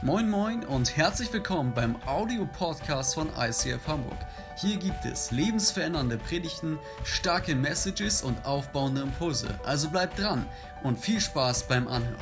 Moin Moin und herzlich willkommen beim Audio-Podcast von ICF Hamburg. Hier gibt es lebensverändernde Predigten, starke Messages und aufbauende Impulse. Also bleibt dran und viel Spaß beim Anhören.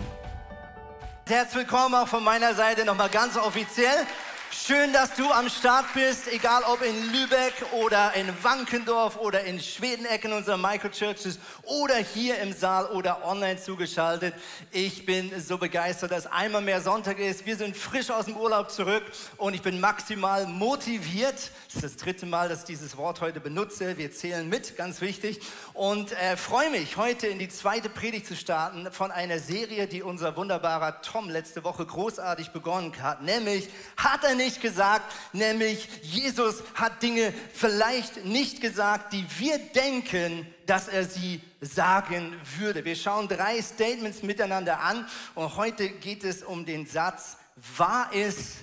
Herzlich willkommen auch von meiner Seite nochmal ganz offiziell. Schön, dass du am Start bist, egal ob in Lübeck oder in Wankendorf oder in Schwedenecken unserer Microchurches oder hier im Saal oder online zugeschaltet. Ich bin so begeistert, dass einmal mehr Sonntag ist. Wir sind frisch aus dem Urlaub zurück und ich bin maximal motiviert. Das ist das dritte Mal, dass ich dieses Wort heute benutze. Wir zählen mit, ganz wichtig. Und äh, freue mich, heute in die zweite Predigt zu starten von einer Serie, die unser wunderbarer Tom letzte Woche großartig begonnen hat. Nämlich, hat er nicht gesagt, nämlich Jesus hat Dinge vielleicht nicht gesagt, die wir denken, dass er sie sagen würde. Wir schauen drei Statements miteinander an und heute geht es um den Satz, wahr ist,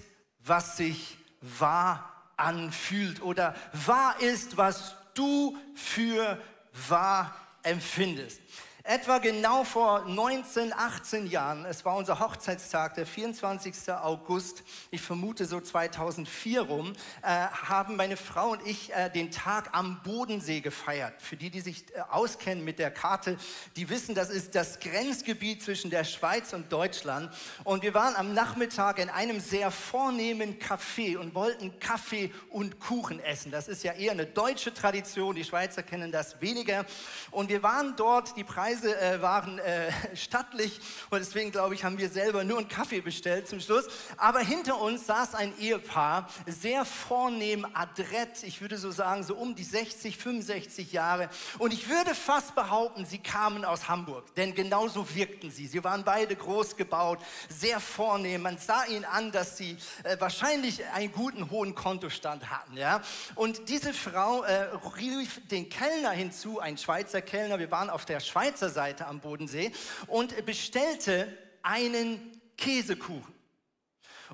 was sich wahr anfühlt oder wahr ist, was du für wahr empfindest. Etwa genau vor 19, 18 Jahren, es war unser Hochzeitstag, der 24. August, ich vermute so 2004 rum, äh, haben meine Frau und ich äh, den Tag am Bodensee gefeiert. Für die, die sich äh, auskennen mit der Karte, die wissen, das ist das Grenzgebiet zwischen der Schweiz und Deutschland. Und wir waren am Nachmittag in einem sehr vornehmen Café und wollten Kaffee und Kuchen essen. Das ist ja eher eine deutsche Tradition, die Schweizer kennen das weniger. Und wir waren dort, die Preise Preise äh, waren äh, stattlich und deswegen glaube ich, haben wir selber nur einen Kaffee bestellt zum Schluss. Aber hinter uns saß ein Ehepaar, sehr vornehm, adrett, ich würde so sagen, so um die 60, 65 Jahre. Und ich würde fast behaupten, sie kamen aus Hamburg, denn genauso wirkten sie. Sie waren beide groß gebaut, sehr vornehm. Man sah ihnen an, dass sie äh, wahrscheinlich einen guten, hohen Kontostand hatten. Ja? Und diese Frau äh, rief den Kellner hinzu, ein Schweizer Kellner. Wir waren auf der Schweizer Seite am Bodensee und bestellte einen Käsekuchen.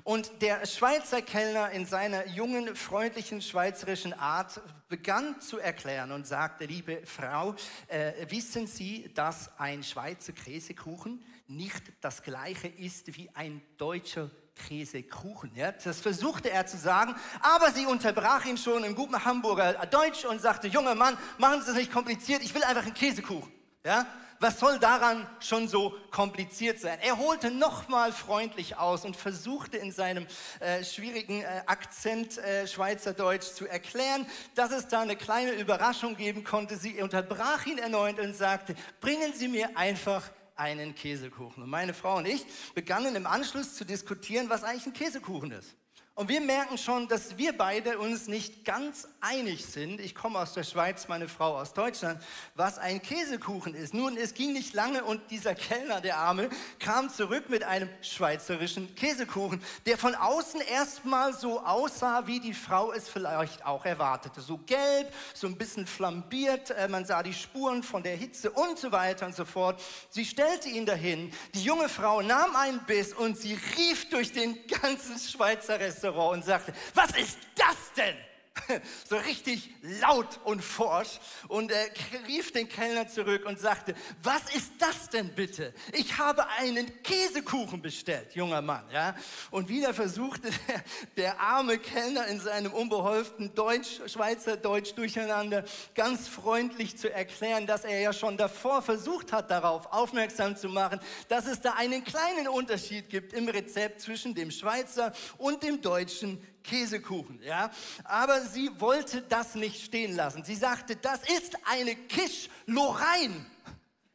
Und der Schweizer Kellner in seiner jungen, freundlichen schweizerischen Art begann zu erklären und sagte, liebe Frau, äh, wissen Sie, dass ein Schweizer Käsekuchen nicht das gleiche ist wie ein deutscher Käsekuchen. Ja? Das versuchte er zu sagen, aber sie unterbrach ihn schon im guten Hamburger Deutsch und sagte, junger Mann, machen Sie es nicht kompliziert, ich will einfach einen Käsekuchen. Ja? Was soll daran schon so kompliziert sein? Er holte nochmal freundlich aus und versuchte in seinem äh, schwierigen äh, Akzent äh, Schweizerdeutsch zu erklären, dass es da eine kleine Überraschung geben konnte. Sie unterbrach ihn erneut und sagte, bringen Sie mir einfach einen Käsekuchen. Und meine Frau und ich begannen im Anschluss zu diskutieren, was eigentlich ein Käsekuchen ist. Und wir merken schon, dass wir beide uns nicht ganz einig sind. Ich komme aus der Schweiz, meine Frau aus Deutschland, was ein Käsekuchen ist. Nun, es ging nicht lange und dieser Kellner, der Arme, kam zurück mit einem schweizerischen Käsekuchen, der von außen erstmal so aussah, wie die Frau es vielleicht auch erwartete. So gelb, so ein bisschen flambiert, äh, man sah die Spuren von der Hitze und so weiter und so fort. Sie stellte ihn dahin. Die junge Frau nahm einen Biss und sie rief durch den ganzen Schweizer Restaurant Restaurant und sagte, was ist das denn? so richtig laut und forsch und er rief den Kellner zurück und sagte, was ist das denn bitte? Ich habe einen Käsekuchen bestellt, junger Mann, ja? Und wieder versuchte der, der arme Kellner in seinem unbeholften Deutsch, Schweizer Deutsch durcheinander ganz freundlich zu erklären, dass er ja schon davor versucht hat, darauf aufmerksam zu machen, dass es da einen kleinen Unterschied gibt im Rezept zwischen dem Schweizer und dem deutschen Käsekuchen, ja. Aber sie wollte das nicht stehen lassen. Sie sagte, das ist eine Quiche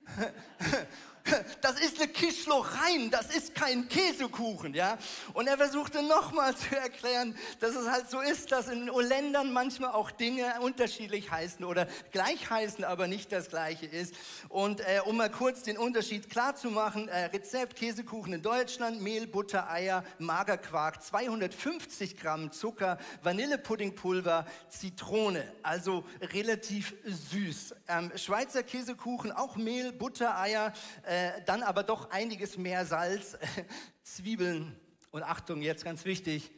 Eine Kischlochein, das ist kein Käsekuchen, ja. Und er versuchte nochmal zu erklären, dass es halt so ist, dass in Ländern manchmal auch Dinge unterschiedlich heißen oder gleich heißen, aber nicht das gleiche ist. Und äh, um mal kurz den Unterschied klar zu machen, äh, Rezept Käsekuchen in Deutschland, Mehl, Butter, Eier, Magerquark, 250 Gramm Zucker, Vanillepuddingpulver, Zitrone, also relativ süß. Ähm, Schweizer Käsekuchen, auch Mehl, Butter, Eier, äh, dann aber doch einiges mehr Salz, Zwiebeln und Achtung, jetzt ganz wichtig,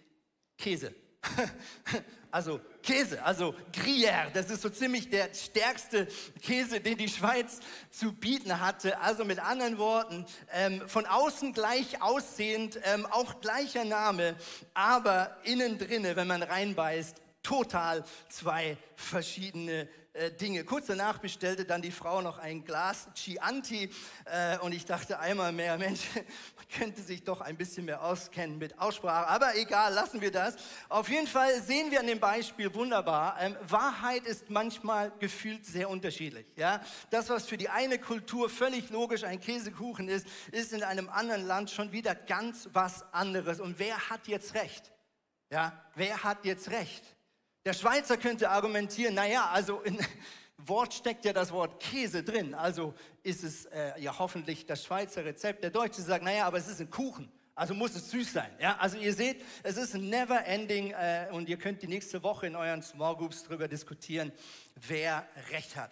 Käse. also Käse, also Gruyère, das ist so ziemlich der stärkste Käse, den die Schweiz zu bieten hatte. Also mit anderen Worten, ähm, von außen gleich aussehend, ähm, auch gleicher Name, aber innen drinne, wenn man reinbeißt, total zwei verschiedene äh, Dinge. Kurz danach bestellte dann die Frau noch ein Glas Chianti äh, und ich dachte einmal mehr, Mensch, man könnte sich doch ein bisschen mehr auskennen mit Aussprache. Aber egal, lassen wir das. Auf jeden Fall sehen wir an dem Beispiel wunderbar, ähm, Wahrheit ist manchmal gefühlt sehr unterschiedlich. Ja? Das, was für die eine Kultur völlig logisch ein Käsekuchen ist, ist in einem anderen Land schon wieder ganz was anderes. Und wer hat jetzt recht? Ja, wer hat jetzt recht? Der Schweizer könnte argumentieren, naja, also in Wort steckt ja das Wort Käse drin, also ist es äh, ja hoffentlich das Schweizer Rezept. Der Deutsche sagt, naja, aber es ist ein Kuchen. Also muss es süß sein. Ja, also ihr seht, es ist ein never ending äh, und ihr könnt die nächste Woche in euren Small Groups darüber diskutieren, wer recht hat.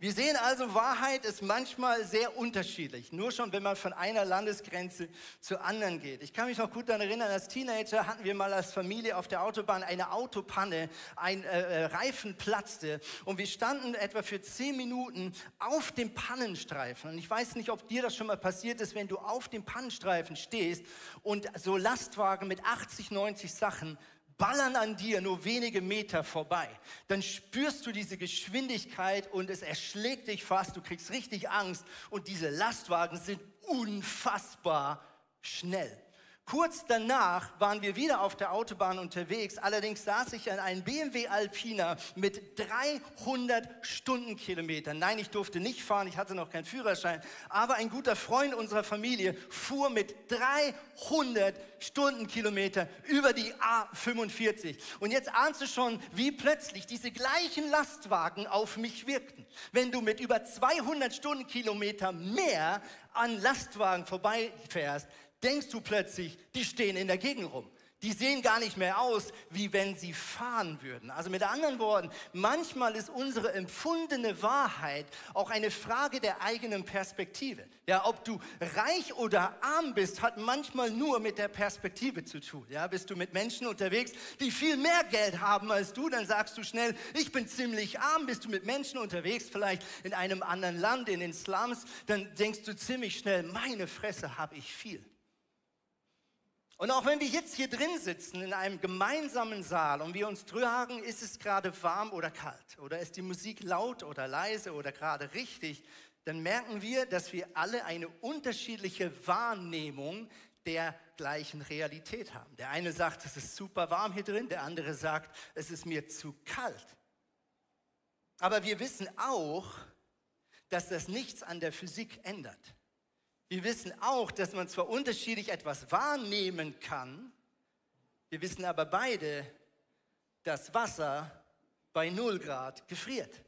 Wir sehen also, Wahrheit ist manchmal sehr unterschiedlich. Nur schon, wenn man von einer Landesgrenze zur anderen geht. Ich kann mich noch gut daran erinnern, als Teenager hatten wir mal als Familie auf der Autobahn eine Autopanne, ein äh, äh, Reifen platzte und wir standen etwa für zehn Minuten auf dem Pannenstreifen. Und ich weiß nicht, ob dir das schon mal passiert ist, wenn du auf dem Pannenstreifen stehst und so Lastwagen mit 80, 90 Sachen ballern an dir nur wenige Meter vorbei, dann spürst du diese Geschwindigkeit und es erschlägt dich fast, du kriegst richtig Angst und diese Lastwagen sind unfassbar schnell. Kurz danach waren wir wieder auf der Autobahn unterwegs. Allerdings saß ich an einem BMW Alpina mit 300 Stundenkilometern. Nein, ich durfte nicht fahren, ich hatte noch keinen Führerschein. Aber ein guter Freund unserer Familie fuhr mit 300 Stundenkilometer über die A45. Und jetzt ahnst du schon, wie plötzlich diese gleichen Lastwagen auf mich wirkten. Wenn du mit über 200 Stundenkilometer mehr an Lastwagen vorbeifährst, denkst du plötzlich, die stehen in der Gegend rum. Die sehen gar nicht mehr aus, wie wenn sie fahren würden. Also mit anderen Worten, manchmal ist unsere empfundene Wahrheit auch eine Frage der eigenen Perspektive. Ja, ob du reich oder arm bist, hat manchmal nur mit der Perspektive zu tun. Ja, bist du mit Menschen unterwegs, die viel mehr Geld haben als du, dann sagst du schnell, ich bin ziemlich arm. Bist du mit Menschen unterwegs, vielleicht in einem anderen Land, in den Slums, dann denkst du ziemlich schnell, meine Fresse habe ich viel. Und auch wenn wir jetzt hier drin sitzen in einem gemeinsamen Saal und wir uns fragen, ist es gerade warm oder kalt oder ist die Musik laut oder leise oder gerade richtig, dann merken wir, dass wir alle eine unterschiedliche Wahrnehmung der gleichen Realität haben. Der eine sagt, es ist super warm hier drin, der andere sagt, es ist mir zu kalt. Aber wir wissen auch, dass das nichts an der Physik ändert. Wir wissen auch, dass man zwar unterschiedlich etwas wahrnehmen kann, wir wissen aber beide, dass Wasser bei 0 Grad gefriert.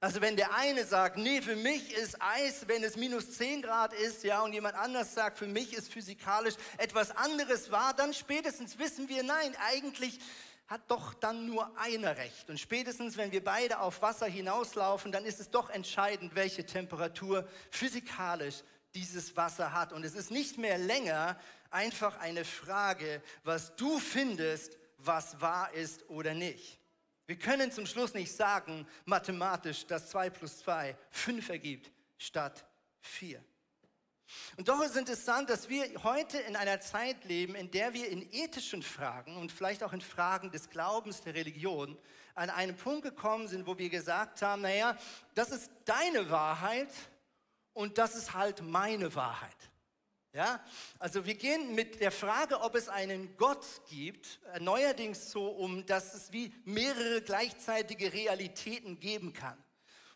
Also wenn der eine sagt, nee, für mich ist Eis, wenn es minus 10 Grad ist, ja, und jemand anders sagt, für mich ist physikalisch etwas anderes wahr, dann spätestens wissen wir, nein, eigentlich hat doch dann nur einer recht. Und spätestens, wenn wir beide auf Wasser hinauslaufen, dann ist es doch entscheidend, welche Temperatur physikalisch dieses Wasser hat. Und es ist nicht mehr länger einfach eine Frage, was du findest, was wahr ist oder nicht. Wir können zum Schluss nicht sagen, mathematisch, dass 2 plus 2 5 ergibt statt 4. Und doch ist es interessant, dass wir heute in einer Zeit leben, in der wir in ethischen Fragen und vielleicht auch in Fragen des Glaubens, der Religion an einen Punkt gekommen sind, wo wir gesagt haben, naja, das ist deine Wahrheit und das ist halt meine Wahrheit. Ja, also wir gehen mit der Frage, ob es einen Gott gibt, neuerdings so um, dass es wie mehrere gleichzeitige Realitäten geben kann.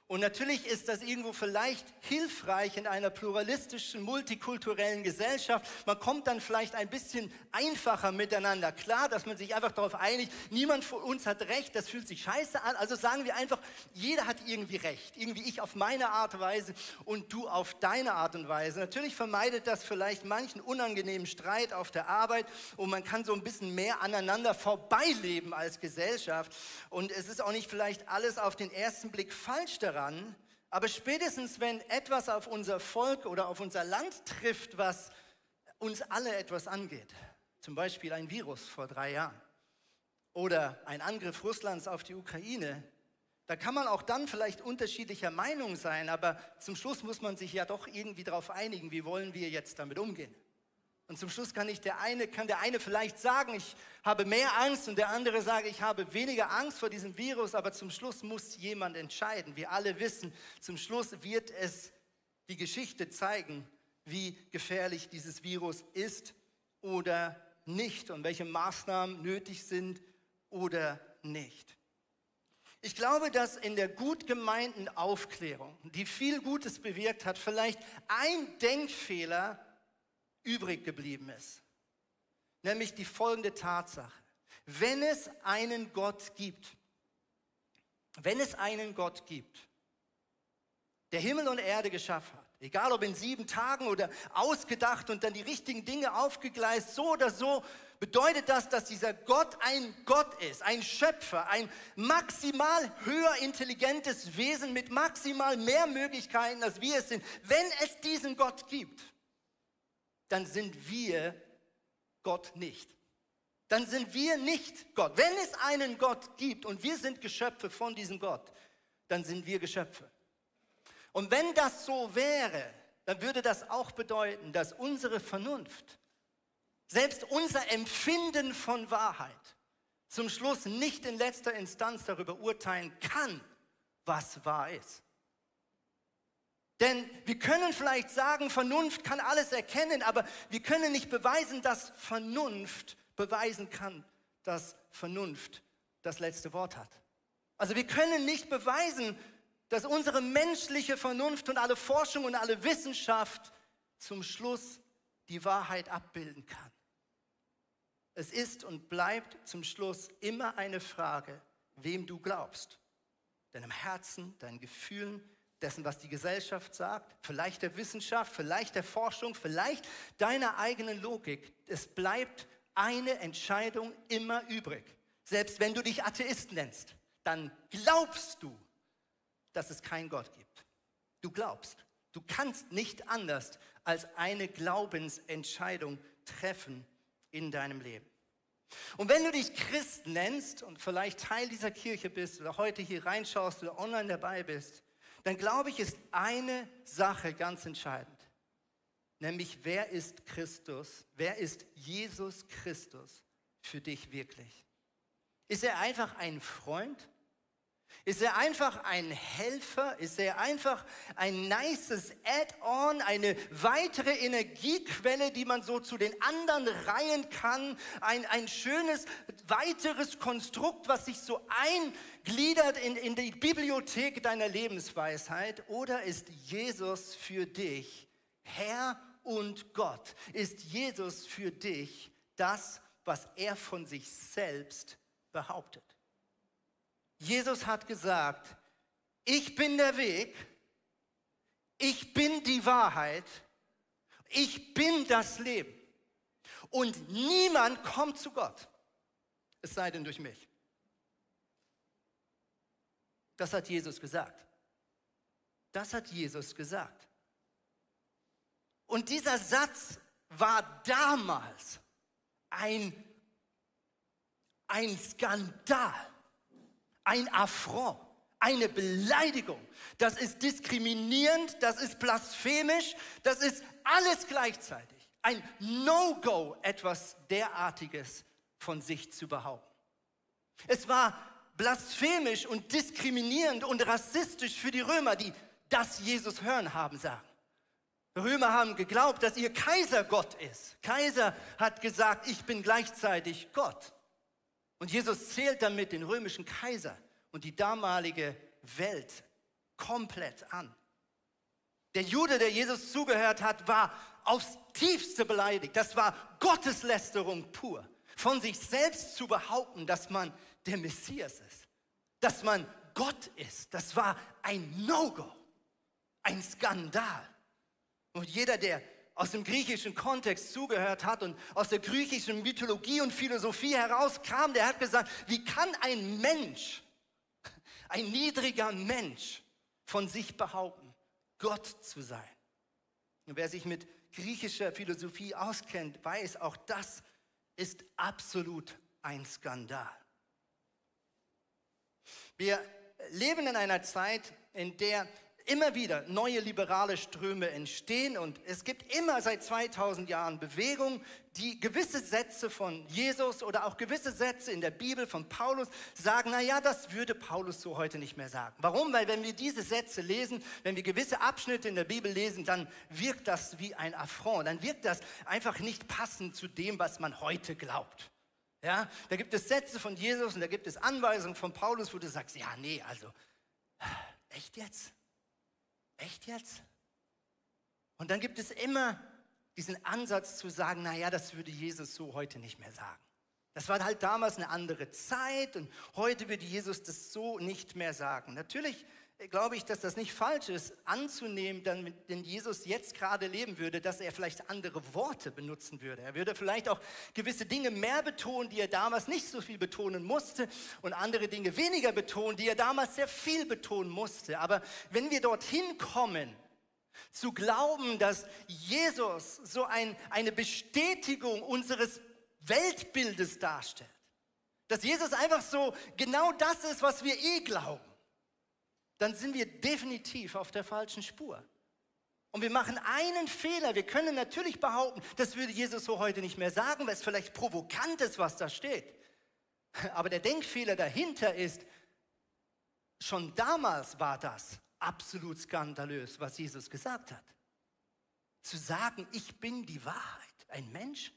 Und natürlich ist das irgendwo vielleicht hilfreich in einer pluralistischen, multikulturellen Gesellschaft. Man kommt dann vielleicht ein bisschen einfacher miteinander klar, dass man sich einfach darauf einigt, niemand von uns hat Recht, das fühlt sich scheiße an. Also sagen wir einfach, jeder hat irgendwie Recht. Irgendwie ich auf meine Art und Weise und du auf deine Art und Weise. Natürlich vermeidet das vielleicht manchen unangenehmen Streit auf der Arbeit und man kann so ein bisschen mehr aneinander vorbeileben als Gesellschaft. Und es ist auch nicht vielleicht alles auf den ersten Blick falsch daran daran, aber spätestens wenn etwas auf unser Volk oder auf unser Land trifft, was uns alle etwas angeht, zum Beispiel ein Virus vor drei Jahren, oder ein Angriff Russlands auf die Ukraine, da kann man auch dann vielleicht unterschiedlicher Meinung sein, aber zum Schluss muss man sich ja doch irgendwie darauf einigen, wie wollen wir jetzt damit umgehen. Und zum Schluss kann ich der eine, kann der eine vielleicht sagen, ich habe mehr Angst und der andere sagt, ich habe weniger Angst vor diesem Virus, aber zum Schluss muss jemand entscheiden. Wir alle wissen, zum Schluss wird es die Geschichte zeigen, wie gefährlich dieses Virus ist oder nicht und welche Maßnahmen nötig sind oder nicht. Ich glaube, dass in der gut gemeinten Aufklärung, die viel Gutes bewirkt hat, vielleicht ein Denkfehler übrig geblieben ist. Nämlich die folgende Tatsache. Wenn es einen Gott gibt, wenn es einen Gott gibt, der Himmel und Erde geschaffen hat, egal ob in sieben Tagen oder ausgedacht und dann die richtigen Dinge aufgegleist, so oder so, bedeutet das, dass dieser Gott ein Gott ist, ein Schöpfer, ein maximal höher intelligentes Wesen mit maximal mehr Möglichkeiten, als wir es sind. Wenn es diesen Gott gibt, dann sind wir Gott nicht. Dann sind wir nicht Gott. Wenn es einen Gott gibt und wir sind Geschöpfe von diesem Gott, dann sind wir Geschöpfe. Und wenn das so wäre, dann würde das auch bedeuten, dass unsere Vernunft, selbst unser Empfinden von Wahrheit, zum Schluss nicht in letzter Instanz darüber urteilen kann, was wahr ist. Denn wir können vielleicht sagen, Vernunft kann alles erkennen, aber wir können nicht beweisen, dass Vernunft beweisen kann, dass Vernunft das letzte Wort hat. Also wir können nicht beweisen, dass unsere menschliche Vernunft und alle Forschung und alle Wissenschaft zum Schluss die Wahrheit abbilden kann. Es ist und bleibt zum Schluss immer eine Frage, wem du glaubst. Deinem Herzen, deinen Gefühlen, dessen, was die Gesellschaft sagt, vielleicht der Wissenschaft, vielleicht der Forschung, vielleicht deiner eigenen Logik. Es bleibt eine Entscheidung immer übrig. Selbst wenn du dich Atheist nennst, dann glaubst du, dass es keinen Gott gibt. Du glaubst. Du kannst nicht anders als eine Glaubensentscheidung treffen in deinem Leben. Und wenn du dich Christ nennst und vielleicht Teil dieser Kirche bist oder heute hier reinschaust oder online dabei bist, dann glaube ich, ist eine Sache ganz entscheidend. Nämlich, wer ist Christus? Wer ist Jesus Christus für dich wirklich? Ist er einfach ein Freund? Ist er einfach ein Helfer? Ist er einfach ein nices Add-on, eine weitere Energiequelle, die man so zu den anderen reihen kann? Ein, ein schönes weiteres Konstrukt, was sich so eingliedert in, in die Bibliothek deiner Lebensweisheit? Oder ist Jesus für dich Herr und Gott? Ist Jesus für dich das, was er von sich selbst behauptet? Jesus hat gesagt, ich bin der Weg, ich bin die Wahrheit, ich bin das Leben. Und niemand kommt zu Gott, es sei denn durch mich. Das hat Jesus gesagt. Das hat Jesus gesagt. Und dieser Satz war damals ein, ein Skandal ein Affront, eine Beleidigung. Das ist diskriminierend, das ist blasphemisch, das ist alles gleichzeitig. Ein No-Go, etwas derartiges von sich zu behaupten. Es war blasphemisch und diskriminierend und rassistisch für die Römer, die das Jesus hören haben sagen. Römer haben geglaubt, dass ihr Kaiser Gott ist. Kaiser hat gesagt, ich bin gleichzeitig Gott. Und Jesus zählt damit den römischen Kaiser und die damalige Welt komplett an. Der Jude, der Jesus zugehört hat, war aufs tiefste beleidigt. Das war Gotteslästerung pur. Von sich selbst zu behaupten, dass man der Messias ist, dass man Gott ist, das war ein No-Go, ein Skandal. Und jeder, der aus dem griechischen Kontext zugehört hat und aus der griechischen Mythologie und Philosophie herauskam, der hat gesagt, wie kann ein Mensch, ein niedriger Mensch von sich behaupten, Gott zu sein? Und wer sich mit griechischer Philosophie auskennt, weiß, auch das ist absolut ein Skandal. Wir leben in einer Zeit, in der immer wieder neue liberale Ströme entstehen und es gibt immer seit 2000 Jahren Bewegungen, die gewisse Sätze von Jesus oder auch gewisse Sätze in der Bibel von Paulus sagen, na ja, das würde Paulus so heute nicht mehr sagen. Warum? Weil wenn wir diese Sätze lesen, wenn wir gewisse Abschnitte in der Bibel lesen, dann wirkt das wie ein Affront, dann wirkt das einfach nicht passend zu dem, was man heute glaubt. Ja, da gibt es Sätze von Jesus und da gibt es Anweisungen von Paulus, wo du sagst, ja, nee, also, echt jetzt? Echt jetzt? Und dann gibt es immer diesen Ansatz zu sagen, naja, das würde Jesus so heute nicht mehr sagen. Das war halt damals eine andere Zeit und heute würde Jesus das so nicht mehr sagen. Natürlich glaube ich, dass das nicht falsch ist, anzunehmen, wenn Jesus jetzt gerade leben würde, dass er vielleicht andere Worte benutzen würde. Er würde vielleicht auch gewisse Dinge mehr betonen, die er damals nicht so viel betonen musste und andere Dinge weniger betonen, die er damals sehr viel betonen musste. Aber wenn wir dorthin kommen, zu glauben, dass Jesus so ein, eine Bestätigung unseres Weltbildes darstellt, dass Jesus einfach so genau das ist, was wir eh glauben, dann sind wir definitiv auf der falschen Spur. Und wir machen einen Fehler. Wir können natürlich behaupten, das würde Jesus so heute nicht mehr sagen, weil es vielleicht provokant ist, was da steht. Aber der Denkfehler dahinter ist, schon damals war das absolut skandalös, was Jesus gesagt hat. Zu sagen, ich bin die Wahrheit. Ein Mensch,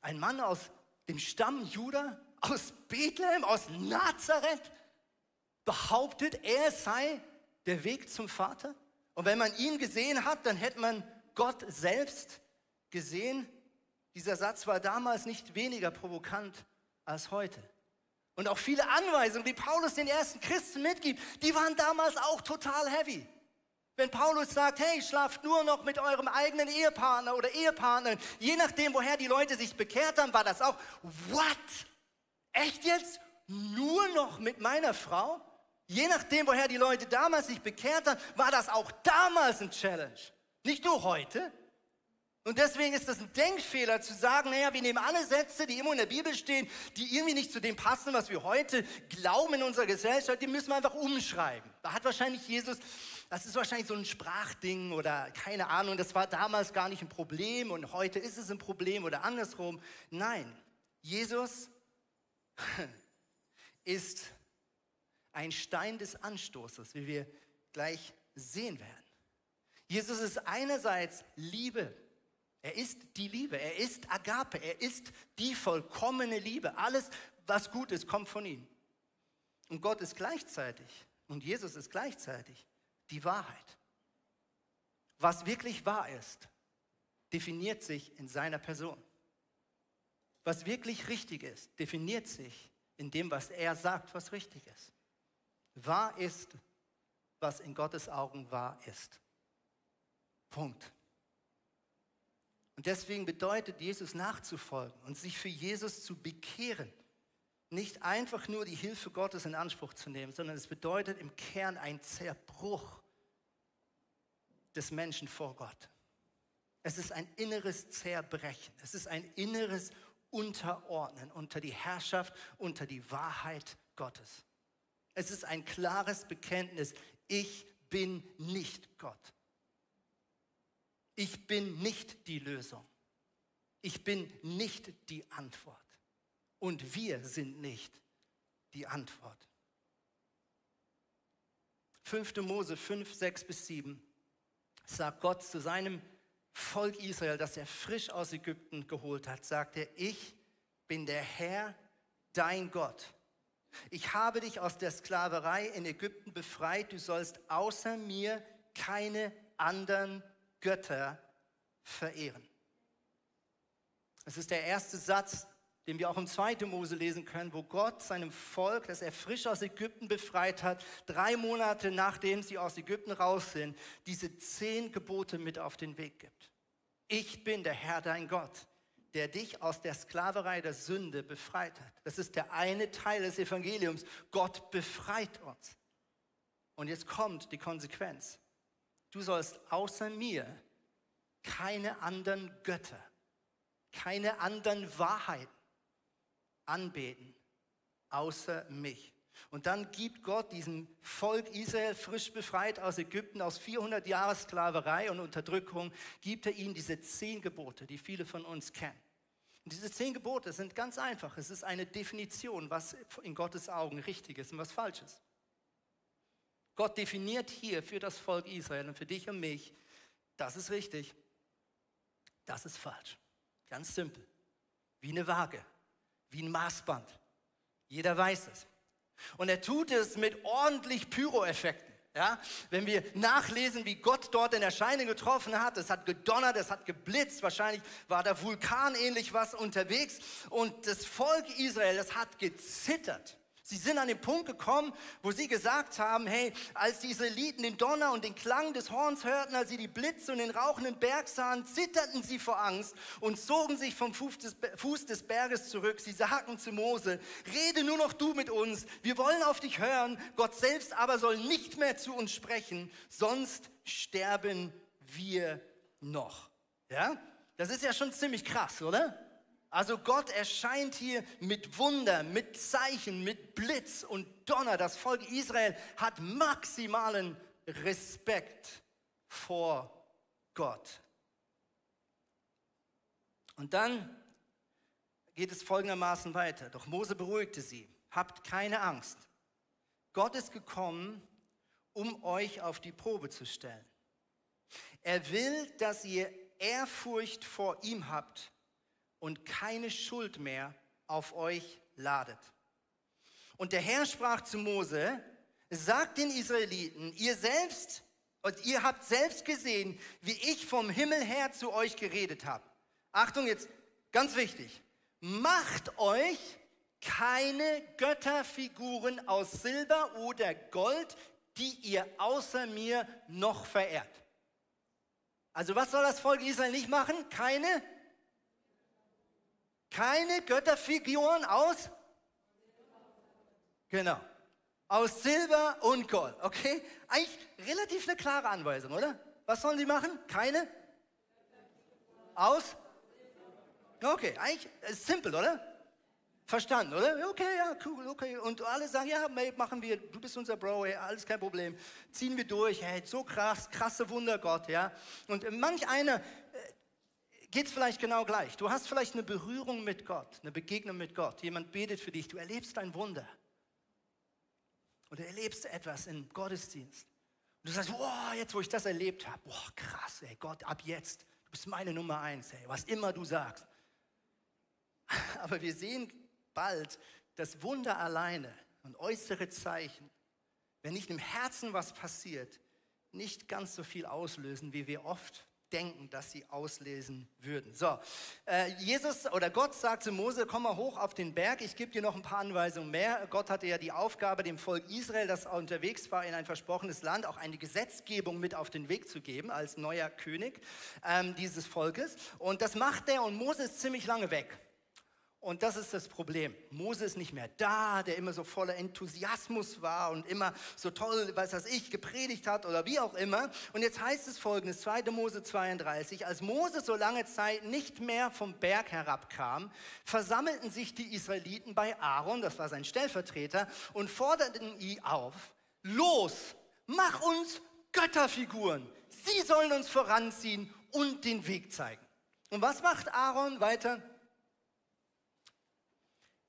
ein Mann aus dem Stamm Juda, aus Bethlehem, aus Nazareth, behauptet, er sei der Weg zum Vater. Und wenn man ihn gesehen hat, dann hätte man Gott selbst gesehen. Dieser Satz war damals nicht weniger provokant als heute. Und auch viele Anweisungen, die Paulus den ersten Christen mitgibt, die waren damals auch total heavy. Wenn Paulus sagt, hey, schlaft nur noch mit eurem eigenen Ehepartner oder Ehepartnerin, je nachdem, woher die Leute sich bekehrt haben, war das auch, what? Echt jetzt? Nur noch mit meiner Frau? Je nachdem, woher die Leute damals sich bekehrt haben, war das auch damals ein Challenge. Nicht nur heute. Und deswegen ist das ein Denkfehler zu sagen, naja, wir nehmen alle Sätze, die immer in der Bibel stehen, die irgendwie nicht zu dem passen, was wir heute glauben in unserer Gesellschaft, die müssen wir einfach umschreiben. Da hat wahrscheinlich Jesus, das ist wahrscheinlich so ein Sprachding oder keine Ahnung, das war damals gar nicht ein Problem und heute ist es ein Problem oder andersrum. Nein, Jesus ist ein Stein des Anstoßes, wie wir gleich sehen werden. Jesus ist einerseits Liebe. Er ist die Liebe. Er ist Agape. Er ist die vollkommene Liebe. Alles, was gut ist, kommt von ihm. Und Gott ist gleichzeitig und Jesus ist gleichzeitig die Wahrheit. Was wirklich wahr ist, definiert sich in seiner Person. Was wirklich richtig ist, definiert sich in dem, was er sagt, was richtig ist. Wahr ist, was in Gottes Augen wahr ist. Punkt. Und deswegen bedeutet Jesus nachzufolgen und sich für Jesus zu bekehren, nicht einfach nur die Hilfe Gottes in Anspruch zu nehmen, sondern es bedeutet im Kern ein Zerbruch des Menschen vor Gott. Es ist ein inneres Zerbrechen. Es ist ein inneres Unterordnen unter die Herrschaft, unter die Wahrheit Gottes. Es ist ein klares Bekenntnis, ich bin nicht Gott. Ich bin nicht die Lösung. Ich bin nicht die Antwort. Und wir sind nicht die Antwort. 5. Mose 5, 6 bis 7 sagt Gott zu seinem Volk Israel, das er frisch aus Ägypten geholt hat, sagt er, ich bin der Herr, dein Gott ich habe dich aus der Sklaverei in Ägypten befreit. Du sollst außer mir keine anderen Götter verehren. Das ist der erste Satz, den wir auch im 2. Mose lesen können, wo Gott seinem Volk, das er frisch aus Ägypten befreit hat, drei Monate nachdem sie aus Ägypten raus sind, diese zehn Gebote mit auf den Weg gibt. Ich bin der Herr dein Gott der dich aus der Sklaverei der Sünde befreit hat. Das ist der eine Teil des Evangeliums. Gott befreit uns. Und jetzt kommt die Konsequenz. Du sollst außer mir keine anderen Götter, keine anderen Wahrheiten anbeten, außer mich. Und dann gibt Gott diesem Volk Israel, frisch befreit aus Ägypten, aus 400 Jahren Sklaverei und Unterdrückung, gibt er ihnen diese zehn Gebote, die viele von uns kennen. Und diese zehn Gebote sind ganz einfach. Es ist eine Definition, was in Gottes Augen richtig ist und was falsch ist. Gott definiert hier für das Volk Israel und für dich und mich, das ist richtig, das ist falsch. Ganz simpel. Wie eine Waage, wie ein Maßband. Jeder weiß es. Und er tut es mit ordentlich Pyroeffekten. Ja, wenn wir nachlesen, wie Gott dort in Erscheinung getroffen hat, es hat gedonnert, es hat geblitzt, wahrscheinlich war da vulkanähnlich was unterwegs und das Volk Israel, das hat gezittert. Sie sind an den Punkt gekommen, wo sie gesagt haben, hey, als die Israeliten den Donner und den Klang des Horns hörten, als sie die Blitze und den rauchenden Berg sahen, zitterten sie vor Angst und zogen sich vom Fuß des, Berges zurück. Sie sagten zu Mose, rede nur noch du mit uns, wir wollen auf dich hören, Gott selbst aber soll nicht mehr zu uns sprechen, sonst sterben wir noch. Ja? Das ist ja schon ziemlich krass, oder? Also Gott erscheint hier mit Wunder, mit Zeichen, mit Blitz und Donner. Das Volk Israel hat maximalen Respekt vor Gott. Und dann geht es folgendermaßen weiter. Doch Mose beruhigte sie. Habt keine Angst. Gott ist gekommen, um euch auf die Probe zu stellen. Er will, dass ihr Ehrfurcht vor ihm habt und keine Schuld mehr auf euch ladet. Und der Herr sprach zu Mose, sagt den Israeliten, ihr selbst und ihr habt selbst gesehen, wie ich vom Himmel her zu euch geredet habe. Achtung jetzt, ganz wichtig, macht euch keine Götterfiguren aus Silber oder Gold, die ihr außer mir noch verehrt. Also was soll das Volk Israel nicht machen? Keine keine Götterfiguren aus? Genau. Aus Silber und Gold. Okay? Eigentlich relativ eine klare Anweisung, oder? Was sollen sie machen? Keine? Aus? Okay, eigentlich ist simpel, oder? Verstanden, oder? Okay, ja, cool, okay. Und alle sagen, ja, machen wir, du bist unser Bro, hey, alles kein Problem. Ziehen wir durch, hey, so krass, krasse Wunder, Gott, ja. Und manch einer, äh, geht es vielleicht genau gleich. Du hast vielleicht eine Berührung mit Gott, eine Begegnung mit Gott. Jemand betet für dich, du erlebst ein Wunder. Oder erlebst etwas im Gottesdienst. Und du sagst, wow, jetzt wo ich das erlebt habe, boah, krass, ey, Gott, ab jetzt, du bist meine Nummer eins, ey, was immer du sagst. Aber wir sehen bald, dass Wunder alleine und äußere Zeichen, wenn nicht im Herzen was passiert, nicht ganz so viel auslösen, wie wir oft denken, dass sie auslesen würden. So, äh, Jesus oder Gott sagt zu Mose, komm mal hoch auf den Berg, ich gebe dir noch ein paar Anweisungen mehr. Gott hatte ja die Aufgabe, dem Volk Israel, das unterwegs war in ein versprochenes Land, auch eine Gesetzgebung mit auf den Weg zu geben, als neuer König ähm, dieses Volkes. Und das macht er und Mose ist ziemlich lange weg. Und das ist das Problem. Mose ist nicht mehr da, der immer so voller Enthusiasmus war und immer so toll, weiß was ich, gepredigt hat oder wie auch immer. Und jetzt heißt es folgendes, 2. Mose 32, als Mose so lange Zeit nicht mehr vom Berg herabkam, versammelten sich die Israeliten bei Aaron, das war sein Stellvertreter, und forderten ihn auf, los, mach uns Götterfiguren. Sie sollen uns voranziehen und den Weg zeigen. Und was macht Aaron weiter?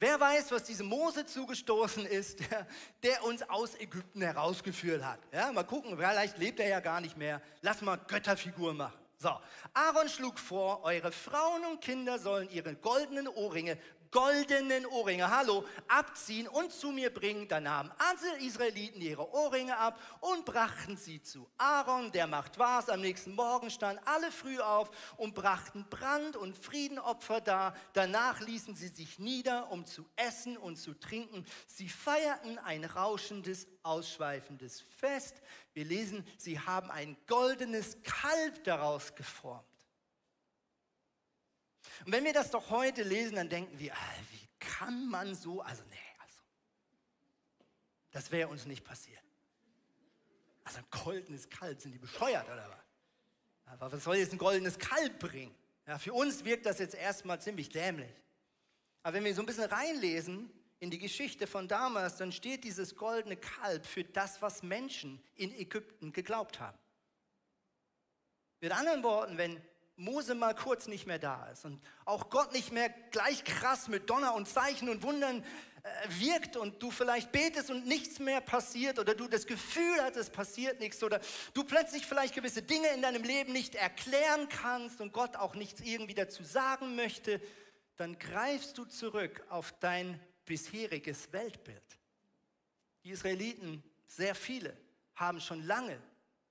Wer weiß, was diesem Mose zugestoßen ist, der, uns aus Ägypten herausgeführt hat. Ja, mal gucken, vielleicht lebt er ja gar nicht mehr. Lass mal Götterfigur machen. So, Aaron schlug vor, eure Frauen und Kinder sollen ihre goldenen Ohrringe goldenen Ohrringe, hallo, abziehen und zu mir bringen. Da nahmen alle Israeliten ihre Ohrringe ab und brachten sie zu Aaron, der macht was. Am nächsten Morgen standen alle früh auf und brachten Brand- und Friedenopfer dar. Danach ließen sie sich nieder, um zu essen und zu trinken. Sie feierten ein rauschendes, ausschweifendes Fest. Wir lesen, sie haben ein goldenes Kalb daraus geformt. Und wenn wir das doch heute lesen, dann denken wir, ah, wie kann man so, also nee, also, das wäre uns nicht passiert. Also ein goldenes Kalb, sind die bescheuert oder was? Aber was soll jetzt ein goldenes Kalb bringen? Ja, für uns wirkt das jetzt erstmal ziemlich dämlich. Aber wenn wir so ein bisschen reinlesen in die Geschichte von damals, dann steht dieses goldene Kalb für das, was Menschen in Ägypten geglaubt haben. Mit anderen Worten, wenn Mose mal kurz nicht mehr da ist und auch Gott nicht mehr gleich krass mit Donner und Zeichen und Wundern äh, wirkt und du vielleicht betest und nichts mehr passiert oder du das Gefühl hast, es passiert nichts oder du plötzlich vielleicht gewisse Dinge in deinem Leben nicht erklären kannst und Gott auch nichts irgendwie dazu sagen möchte, dann greifst du zurück auf dein bisheriges Weltbild. Die Israeliten, sehr viele, haben schon lange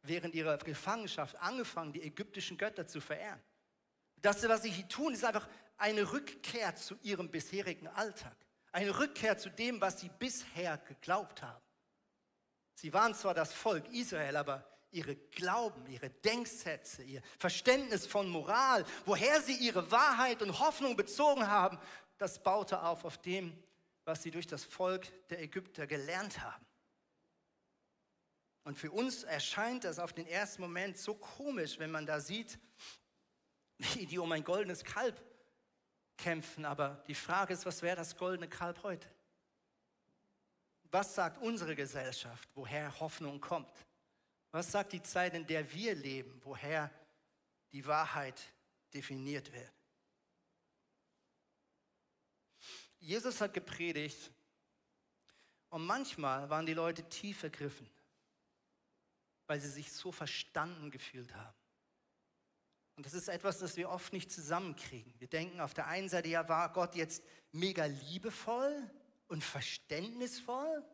während ihrer Gefangenschaft angefangen, die ägyptischen Götter zu verehren. Das, was sie hier tun, ist einfach eine Rückkehr zu ihrem bisherigen Alltag. Eine Rückkehr zu dem, was sie bisher geglaubt haben. Sie waren zwar das Volk Israel, aber ihre Glauben, ihre Denksätze, ihr Verständnis von Moral, woher sie ihre Wahrheit und Hoffnung bezogen haben, das baute auf auf dem, was sie durch das Volk der Ägypter gelernt haben. Und für uns erscheint das auf den ersten Moment so komisch, wenn man da sieht, wie die um ein goldenes Kalb kämpfen. Aber die Frage ist, was wäre das goldene Kalb heute? Was sagt unsere Gesellschaft, woher Hoffnung kommt? Was sagt die Zeit, in der wir leben, woher die Wahrheit definiert wird? Jesus hat gepredigt und manchmal waren die Leute tief ergriffen, weil sie sich so verstanden gefühlt haben. Und das ist etwas, das wir oft nicht zusammenkriegen. Wir denken auf der einen Seite, ja, war Gott jetzt mega liebevoll und verständnisvoll?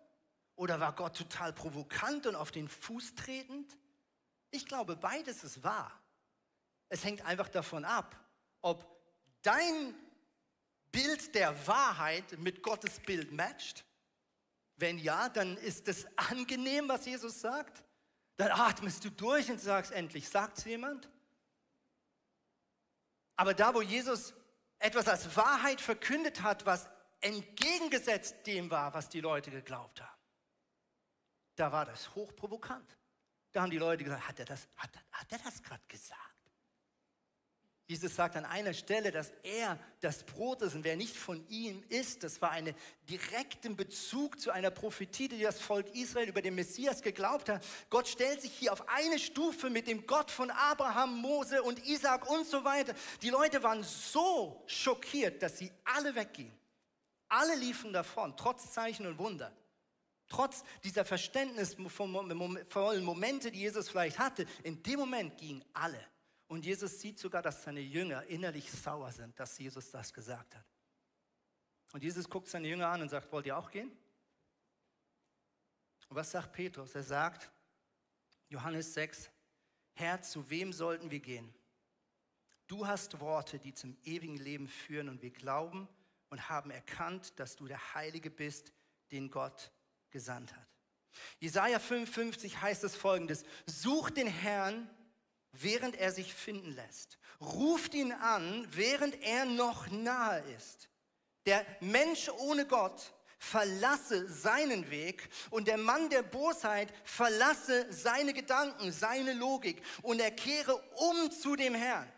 Oder war Gott total provokant und auf den Fuß tretend? Ich glaube, beides ist wahr. Es hängt einfach davon ab, ob dein Bild der Wahrheit mit Gottes Bild matcht? Wenn ja, dann ist es angenehm, was Jesus sagt. Dann atmest du durch und sagst, endlich sagt es jemand. Aber da, wo Jesus etwas als Wahrheit verkündet hat, was entgegengesetzt dem war, was die Leute geglaubt haben, da war das hochprovokant. Da haben die Leute gesagt, hat er das, hat, hat er das gerade gesagt? Jesus sagt an einer Stelle, dass er das Brot ist und wer nicht von ihm isst, das war einen direkten Bezug zu einer Prophetie, die das Volk Israel über den Messias geglaubt hat. Gott stellt sich hier auf eine Stufe mit dem Gott von Abraham, Mose und Isaac und so weiter. Die Leute waren so schockiert, dass sie alle weggingen. Alle liefen davon, trotz Zeichen und Wunder. Trotz dieser verständnisvollen Momente, die Jesus vielleicht hatte, in dem Moment gingen alle. Und Jesus sieht sogar, dass seine Jünger innerlich sauer sind, dass Jesus das gesagt hat. Und Jesus guckt seine Jünger an und sagt, wollt ihr auch gehen? Und was sagt Petrus? Er sagt, Johannes 6, Herr, zu wem sollten wir gehen? Du hast Worte, die zum ewigen Leben führen und wir glauben und haben erkannt, dass du der Heilige bist, den Gott gesandt hat. Jesaja 55 heißt es folgendes: Such den Herrn, während er sich finden lässt. Ruft ihn an, während er noch nahe ist. Der Mensch ohne Gott verlasse seinen Weg und der Mann der Bosheit verlasse seine Gedanken, seine Logik und er kehre um zu dem Herrn.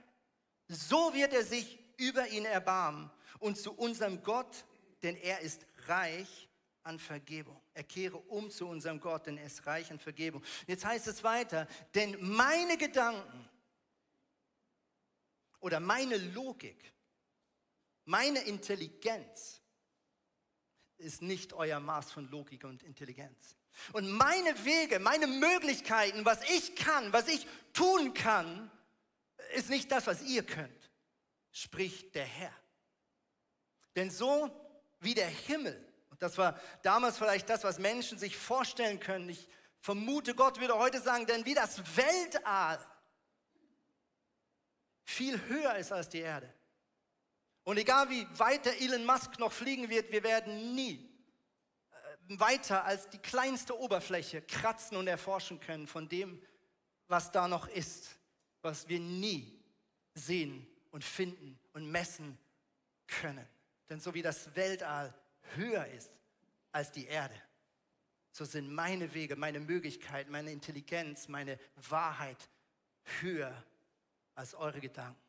So wird er sich über ihn erbarmen und zu unserem Gott, denn er ist reich an Vergebung. Er kehre um zu unserem Gott, denn er ist reich an Vergebung. Jetzt heißt es weiter, denn meine Gedanken oder meine Logik, meine Intelligenz ist nicht euer Maß von Logik und Intelligenz. Und meine Wege, meine Möglichkeiten, was ich kann, was ich tun kann, ist nicht das, was ihr könnt, spricht der Herr. Denn so wie der Himmel das war damals vielleicht das, was Menschen sich vorstellen können. Ich vermute, Gott würde heute sagen, denn wie das Weltall viel höher ist als die Erde. Und egal wie weit der Elon Musk noch fliegen wird, wir werden nie äh, weiter als die kleinste Oberfläche kratzen und erforschen können von dem, was da noch ist, was wir nie sehen und finden und messen können. Denn so wie das Weltall höher ist als die Erde, so sind meine Wege, meine Möglichkeiten, meine Intelligenz, meine Wahrheit höher als eure Gedanken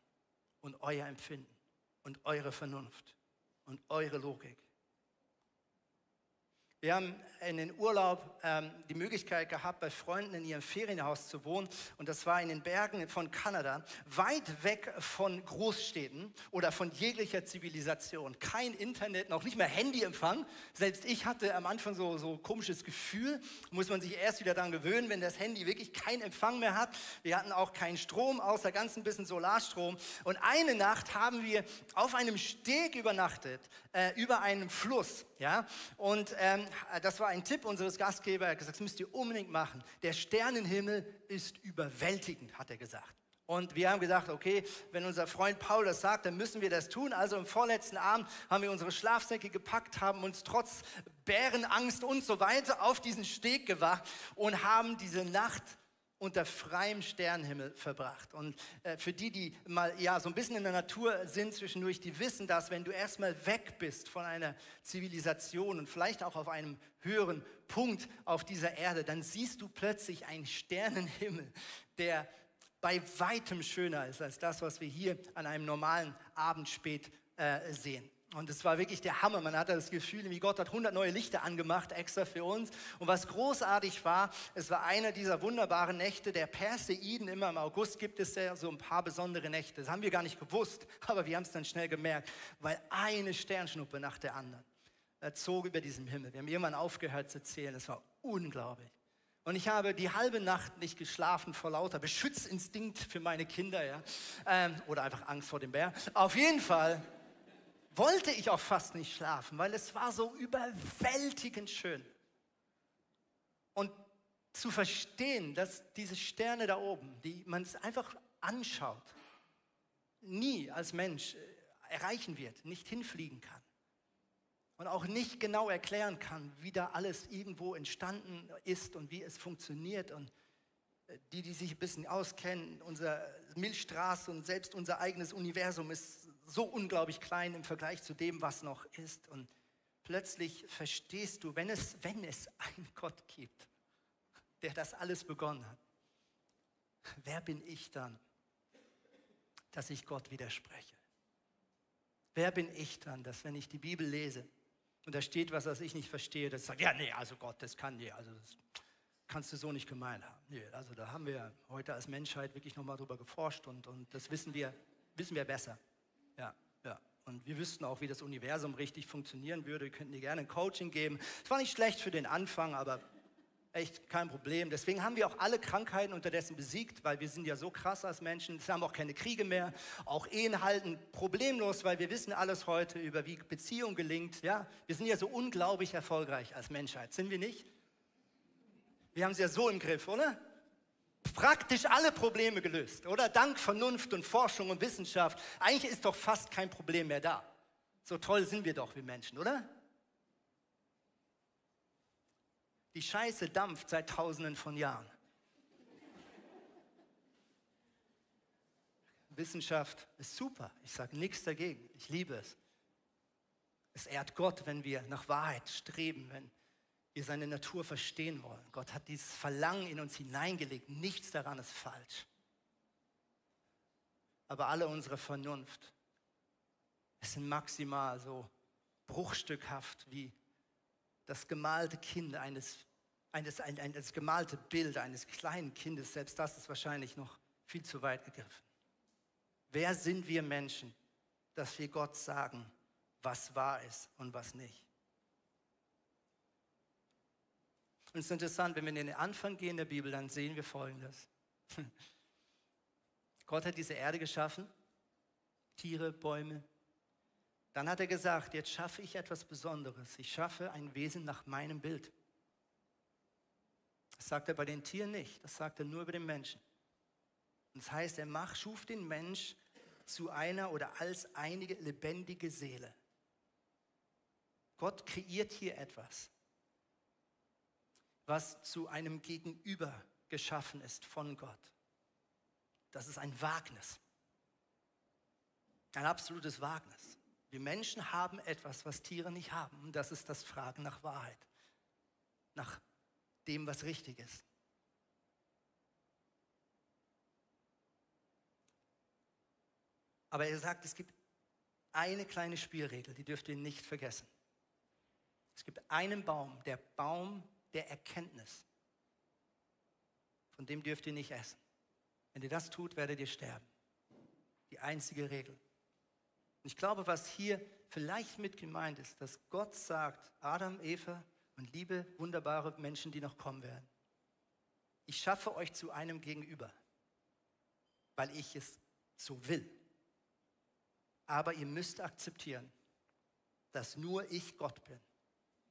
und euer Empfinden und eure Vernunft und eure Logik. Wir haben in den Urlaub ähm, die Möglichkeit gehabt, bei Freunden in ihrem Ferienhaus zu wohnen. Und das war in den Bergen von Kanada, weit weg von Großstädten oder von jeglicher Zivilisation. Kein Internet, noch nicht mehr Handyempfang. Selbst ich hatte am Anfang so, so komisches Gefühl. Muss man sich erst wieder daran gewöhnen, wenn das Handy wirklich keinen Empfang mehr hat. Wir hatten auch keinen Strom, außer ganz ein bisschen Solarstrom. Und eine Nacht haben wir auf einem Steg übernachtet, äh, über einem Fluss. Ja? Und ähm, das war ein Tipp unseres Gastgebers. Er hat gesagt, das müsst ihr unbedingt machen. Der Sternenhimmel ist überwältigend, hat er gesagt. Und wir haben gesagt, okay, wenn unser Freund Paul das sagt, dann müssen wir das tun. Also im vorletzten Abend haben wir unsere Schlafsäcke gepackt, haben uns trotz Bärenangst und so weiter auf diesen Steg gewacht und haben diese Nacht unter freiem Sternenhimmel verbracht. Und äh, für die, die mal ja so ein bisschen in der Natur sind zwischendurch, die wissen dass wenn du erstmal weg bist von einer Zivilisation und vielleicht auch auf einem höheren Punkt auf dieser Erde, dann siehst du plötzlich einen Sternenhimmel, der bei weitem schöner ist als das, was wir hier an einem normalen Abend spät äh, sehen. Und es war wirklich der Hammer. Man hatte das Gefühl, wie Gott hat 100 neue Lichter angemacht, extra für uns. Und was großartig war, es war einer dieser wunderbaren Nächte der Perseiden. Immer im August gibt es ja so ein paar besondere Nächte. Das haben wir gar nicht gewusst, aber wir haben es dann schnell gemerkt, weil eine Sternschnuppe nach der anderen zog über diesem Himmel. Wir haben irgendwann aufgehört zu zählen. Das war unglaublich. Und ich habe die halbe Nacht nicht geschlafen vor lauter Beschützinstinkt für meine Kinder, ja. Ähm, oder einfach Angst vor dem Bär. Auf jeden Fall wollte ich auch fast nicht schlafen, weil es war so überwältigend schön. Und zu verstehen, dass diese Sterne da oben, die man es einfach anschaut, nie als Mensch äh, erreichen wird, nicht hinfliegen kann und auch nicht genau erklären kann, wie da alles irgendwo entstanden ist und wie es funktioniert und die, die sich ein bisschen auskennen, unsere Milchstraße und selbst unser eigenes Universum ist so unglaublich klein im Vergleich zu dem, was noch ist. Und plötzlich verstehst du, wenn es, wenn es einen Gott gibt, der das alles begonnen hat, wer bin ich dann, dass ich Gott widerspreche? Wer bin ich dann, dass wenn ich die Bibel lese und da steht was, was ich nicht verstehe, dass ich sage, ja, nee, also Gott, das kann nie, also das kannst du so nicht gemeint haben. Nee, also da haben wir heute als Menschheit wirklich nochmal drüber geforscht und, und das wissen wir, wissen wir besser. Ja, ja. Und wir wüssten auch, wie das Universum richtig funktionieren würde. Wir könnten dir gerne ein Coaching geben. Es war nicht schlecht für den Anfang, aber echt kein Problem. Deswegen haben wir auch alle Krankheiten unterdessen besiegt, weil wir sind ja so krass als Menschen. Es haben auch keine Kriege mehr. Auch Ehen halten problemlos, weil wir wissen alles heute über, wie Beziehung gelingt. Ja, wir sind ja so unglaublich erfolgreich als Menschheit, sind wir nicht? Wir haben es ja so im Griff, oder? Praktisch alle Probleme gelöst, oder? Dank Vernunft und Forschung und Wissenschaft. Eigentlich ist doch fast kein Problem mehr da. So toll sind wir doch wie Menschen, oder? Die Scheiße dampft seit tausenden von Jahren. Wissenschaft ist super. Ich sage nichts dagegen. Ich liebe es. Es ehrt Gott, wenn wir nach Wahrheit streben, wenn wir seine Natur verstehen wollen. Gott hat dieses Verlangen in uns hineingelegt. Nichts daran ist falsch. Aber alle unsere Vernunft sind maximal so bruchstückhaft wie das gemalte Kind eines, eines ein, ein, das gemalte Bild eines kleinen Kindes. Selbst das ist wahrscheinlich noch viel zu weit gegriffen. Wer sind wir Menschen, dass wir Gott sagen, was wahr ist und was nicht? Und es ist interessant, wenn wir in den Anfang gehen der Bibel, dann sehen wir Folgendes. Gott hat diese Erde geschaffen, Tiere, Bäume. Dann hat er gesagt, jetzt schaffe ich etwas Besonderes. Ich schaffe ein Wesen nach meinem Bild. Das sagt er bei den Tieren nicht, das sagt er nur über den Menschen. Und das heißt, er macht, schuf den Mensch zu einer oder als einige lebendige Seele. Gott kreiert hier etwas was zu einem Gegenüber geschaffen ist von Gott. Das ist ein Wagnis. Ein absolutes Wagnis. Wir Menschen haben etwas, was Tiere nicht haben. Und das ist das Fragen nach Wahrheit. Nach dem, was richtig ist. Aber er sagt, es gibt eine kleine Spielregel, die dürft ihr nicht vergessen. Es gibt einen Baum, der Baum der Erkenntnis. Von dem dürft ihr nicht essen. Wenn ihr das tut, werdet ihr sterben. Die einzige Regel. Und ich glaube, was hier vielleicht mit gemeint ist, dass Gott sagt, Adam, Eva und liebe, wunderbare Menschen, die noch kommen werden, ich schaffe euch zu einem Gegenüber, weil ich es so will. Aber ihr müsst akzeptieren, dass nur ich Gott bin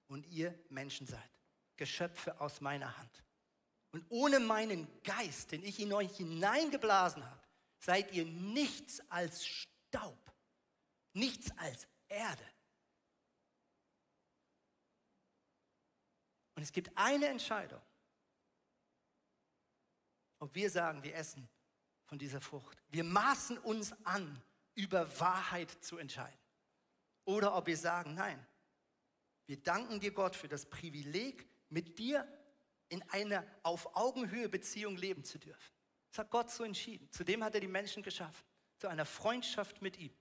und ihr Menschen seid, Geschöpfe aus meiner Hand. Und ohne meinen Geist, den ich in euch hineingeblasen habe, seid ihr nichts als Staub, nichts als Erde. Und es gibt eine Entscheidung, ob wir sagen, wir essen von dieser Frucht. Wir maßen uns an, über Wahrheit zu entscheiden. Oder ob wir sagen, nein, wir danken dir Gott für das Privileg, mit dir in einer auf Augenhöhe Beziehung leben zu dürfen. Das hat Gott so entschieden. Zudem hat er die Menschen geschaffen, zu einer Freundschaft mit ihm.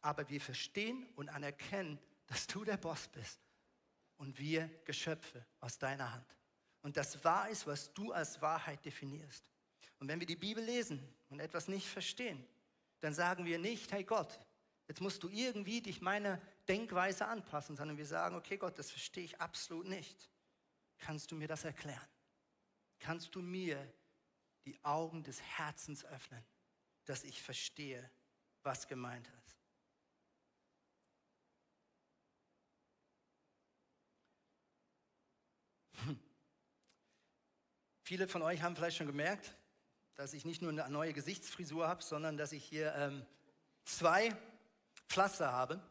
Aber wir verstehen und anerkennen, dass du der Boss bist und wir Geschöpfe aus deiner Hand. Und das wahr ist, was du als Wahrheit definierst. Und wenn wir die Bibel lesen und etwas nicht verstehen, dann sagen wir nicht, hey Gott, jetzt musst du irgendwie dich meiner Denkweise anpassen, sondern wir sagen, okay Gott, das verstehe ich absolut nicht. Kannst du mir das erklären? Kannst du mir die Augen des Herzens öffnen, dass ich verstehe, was gemeint ist? Hm. Viele von euch haben vielleicht schon gemerkt, dass ich nicht nur eine neue Gesichtsfrisur habe, sondern dass ich hier ähm, zwei Pflaster habe.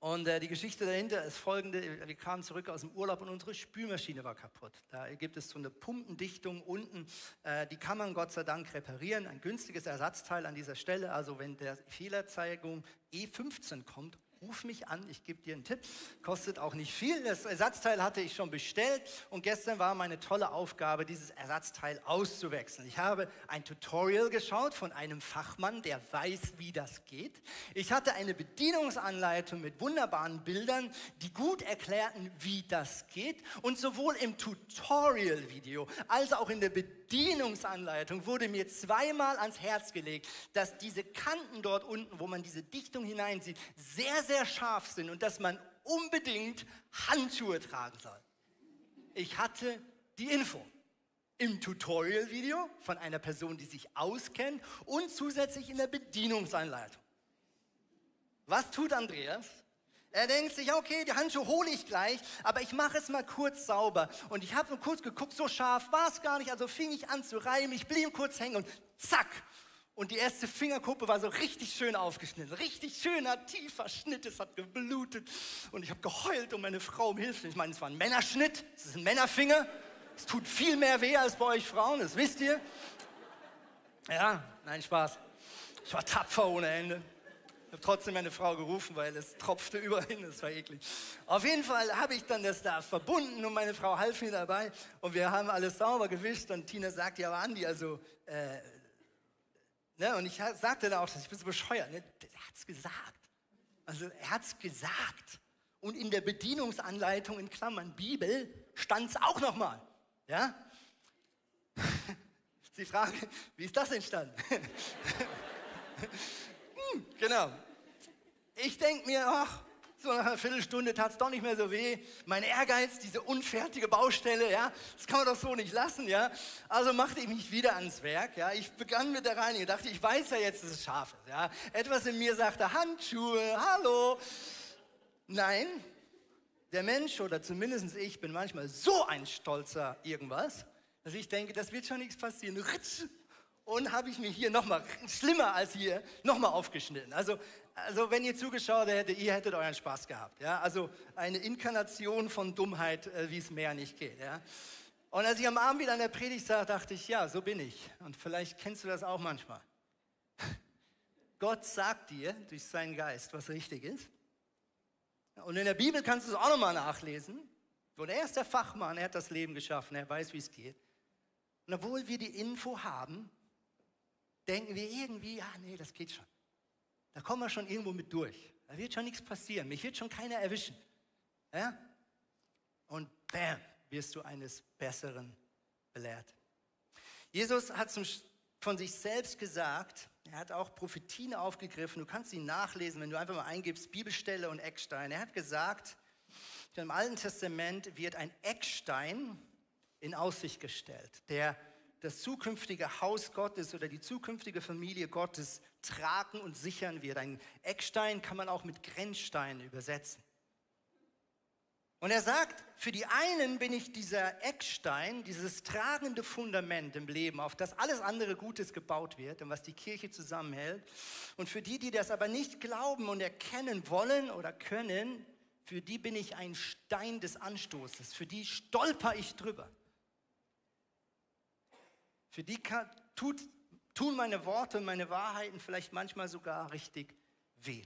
Und äh, die Geschichte dahinter ist folgende. Wir kamen zurück aus dem Urlaub und unsere Spülmaschine war kaputt. Da gibt es so eine Pumpendichtung unten. Äh, die kann man Gott sei Dank reparieren. Ein günstiges Ersatzteil an dieser Stelle. Also wenn der Fehlerzeigung E15 kommt, ruf mich an, ich gebe dir einen Tipp. Kostet auch nicht viel. Das Ersatzteil hatte ich schon bestellt und gestern war meine tolle Aufgabe, dieses Ersatzteil auszuwechseln. Ich habe ein Tutorial geschaut von einem Fachmann, der weiß, wie das geht. Ich hatte eine Bedienungsanleitung mit wunderbaren Bildern, die gut erklärten, wie das geht. Und sowohl im Tutorial-Video als auch in der Bedienungsanleitung wurde mir zweimal ans Herz gelegt, dass diese Kanten dort unten, wo man diese Dichtung hineinsieht, sehr, sehr scharf sind und dass man unbedingt Handschuhe tragen soll. Ich hatte die Info im Tutorial-Video von einer Person, die sich auskennt und zusätzlich in der Bedienungsanleitung. Was tut Andreas? Er denkt sich, okay, die Handschuhe hole ich gleich, aber ich mache es mal kurz sauber. Und ich habe nur kurz geguckt, so scharf war es gar nicht, also fing ich an zu reiben, ich blieb kurz hängen und zack, und die erste Fingerkuppe war so richtig schön aufgeschnitten. Richtig schöner, tiefer Schnitt. Es hat geblutet. Und ich habe geheult und meine Frau um Hilfe. Ich meine, es war ein Männerschnitt. Es ist ein Männerfinger. Es tut viel mehr weh als bei euch Frauen. Das wisst ihr. Ja, nein, Spaß. Ich war tapfer ohne Ende. Ich habe trotzdem meine Frau gerufen, weil es tropfte überhin, das war eklig. Auf jeden Fall habe ich dann das da verbunden und meine Frau half mir dabei und wir haben alles sauber gewischt und Tina sagt, ja, aber Andi, also äh, Ne? Und ich sagte da auch, ich bin so bescheuert. Ne? Er hat es gesagt. Also er hat es gesagt. Und in der Bedienungsanleitung in Klammern Bibel stand es auch nochmal. Ja? Sie fragen, wie ist das entstanden? genau. Ich denke mir, ach, so nach einer Viertelstunde tat es doch nicht mehr so weh. Mein Ehrgeiz, diese unfertige Baustelle, ja, das kann man doch so nicht lassen, ja. Also machte ich mich wieder ans Werk, ja. Ich begann mit der Reinigung, dachte, ich weiß ja jetzt, dass es scharf ist, ja. Etwas in mir sagte, Handschuhe, hallo. Nein, der Mensch oder zumindest ich bin manchmal so ein stolzer irgendwas, dass ich denke, das wird schon nichts passieren. Ritsch, und habe ich mir hier nochmal, schlimmer als hier, nochmal aufgeschnitten. Also, also wenn ihr zugeschaut hättet, ihr hättet euren Spaß gehabt. Ja? Also eine Inkarnation von Dummheit, äh, wie es mehr nicht geht. Ja? Und als ich am Abend wieder an der Predigt sah, dachte ich, ja, so bin ich. Und vielleicht kennst du das auch manchmal. Gott sagt dir durch seinen Geist, was richtig ist. Und in der Bibel kannst du es auch nochmal nachlesen. Und er ist der Fachmann, er hat das Leben geschaffen, er weiß, wie es geht. Und obwohl wir die Info haben, denken wir irgendwie, ah nee, das geht schon. Da kommen wir schon irgendwo mit durch. Da wird schon nichts passieren. Mich wird schon keiner erwischen. Ja? Und bam, wirst du eines Besseren belehrt. Jesus hat zum, von sich selbst gesagt, er hat auch Prophetien aufgegriffen, du kannst sie nachlesen, wenn du einfach mal eingibst, Bibelstelle und Eckstein. Er hat gesagt, im Alten Testament wird ein Eckstein in Aussicht gestellt, der das zukünftige Haus Gottes oder die zukünftige Familie Gottes tragen und sichern wird. Ein Eckstein kann man auch mit Grenzstein übersetzen. Und er sagt, für die einen bin ich dieser Eckstein, dieses tragende Fundament im Leben, auf das alles andere Gutes gebaut wird und was die Kirche zusammenhält. Und für die, die das aber nicht glauben und erkennen wollen oder können, für die bin ich ein Stein des Anstoßes, für die stolper ich drüber. Für die kann, tut, tun meine Worte und meine Wahrheiten vielleicht manchmal sogar richtig weh.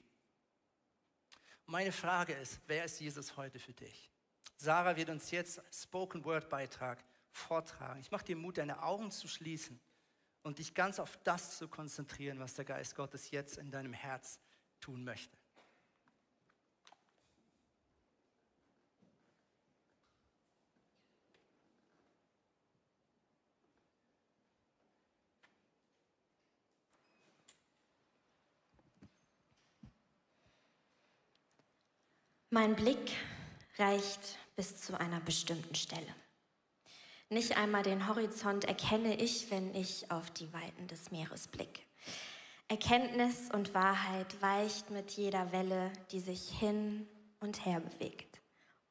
Meine Frage ist, wer ist Jesus heute für dich? Sarah wird uns jetzt Spoken Word Beitrag vortragen. Ich mache dir Mut, deine Augen zu schließen und dich ganz auf das zu konzentrieren, was der Geist Gottes jetzt in deinem Herz tun möchte. Mein Blick reicht bis zu einer bestimmten Stelle. Nicht einmal den Horizont erkenne ich, wenn ich auf die Weiten des Meeres blicke. Erkenntnis und Wahrheit weicht mit jeder Welle, die sich hin und her bewegt.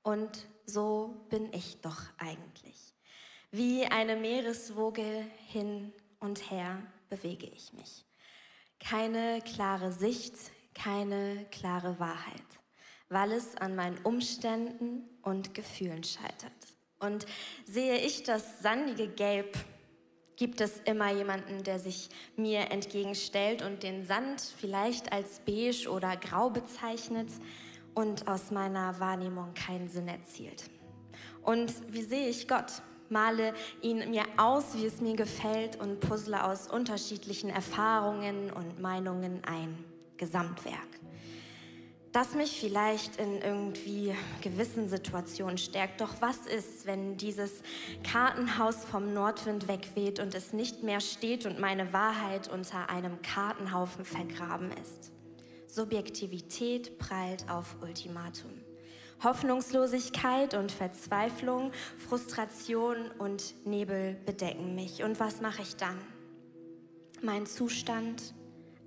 Und so bin ich doch eigentlich. Wie eine Meereswoge hin und her bewege ich mich. Keine klare Sicht, keine klare Wahrheit weil es an meinen Umständen und Gefühlen scheitert. Und sehe ich das sandige Gelb, gibt es immer jemanden, der sich mir entgegenstellt und den Sand vielleicht als beige oder grau bezeichnet und aus meiner Wahrnehmung keinen Sinn erzielt. Und wie sehe ich Gott? Male ihn mir aus, wie es mir gefällt und puzzle aus unterschiedlichen Erfahrungen und Meinungen ein Gesamtwerk das mich vielleicht in irgendwie gewissen Situationen stärkt. Doch was ist, wenn dieses Kartenhaus vom Nordwind wegweht und es nicht mehr steht und meine Wahrheit unter einem Kartenhaufen vergraben ist? Subjektivität prallt auf Ultimatum. Hoffnungslosigkeit und Verzweiflung, Frustration und Nebel bedecken mich. Und was mache ich dann? Mein Zustand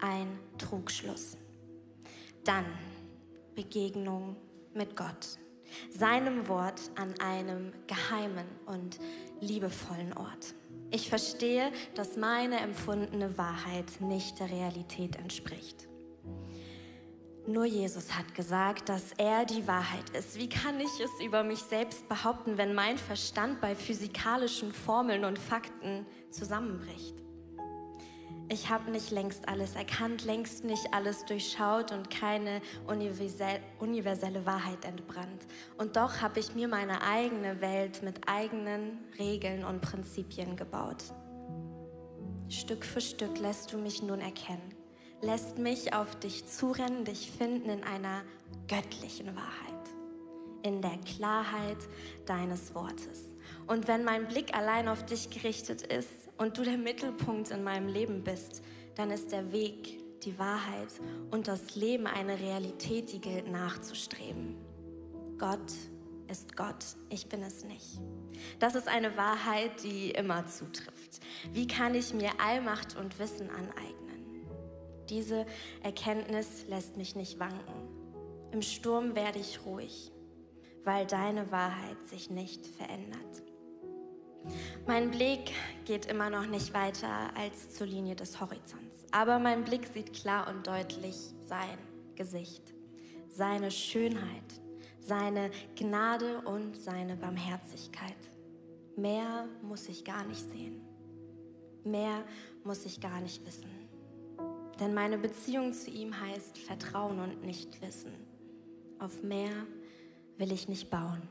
ein Trugschluss. Dann Begegnung mit Gott, seinem Wort an einem geheimen und liebevollen Ort. Ich verstehe, dass meine empfundene Wahrheit nicht der Realität entspricht. Nur Jesus hat gesagt, dass er die Wahrheit ist. Wie kann ich es über mich selbst behaupten, wenn mein Verstand bei physikalischen Formeln und Fakten zusammenbricht? Ich habe nicht längst alles erkannt, längst nicht alles durchschaut und keine universelle Wahrheit entbrannt. Und doch habe ich mir meine eigene Welt mit eigenen Regeln und Prinzipien gebaut. Stück für Stück lässt du mich nun erkennen, lässt mich auf dich zurennen, dich finden in einer göttlichen Wahrheit, in der Klarheit deines Wortes. Und wenn mein Blick allein auf dich gerichtet ist und du der Mittelpunkt in meinem Leben bist, dann ist der Weg, die Wahrheit und das Leben eine Realität, die gilt nachzustreben. Gott ist Gott, ich bin es nicht. Das ist eine Wahrheit, die immer zutrifft. Wie kann ich mir Allmacht und Wissen aneignen? Diese Erkenntnis lässt mich nicht wanken. Im Sturm werde ich ruhig, weil deine Wahrheit sich nicht verändert. Mein Blick geht immer noch nicht weiter als zur Linie des Horizonts. Aber mein Blick sieht klar und deutlich sein Gesicht, seine Schönheit, seine Gnade und seine Barmherzigkeit. Mehr muss ich gar nicht sehen. Mehr muss ich gar nicht wissen. Denn meine Beziehung zu ihm heißt Vertrauen und nicht Wissen. Auf mehr will ich nicht bauen.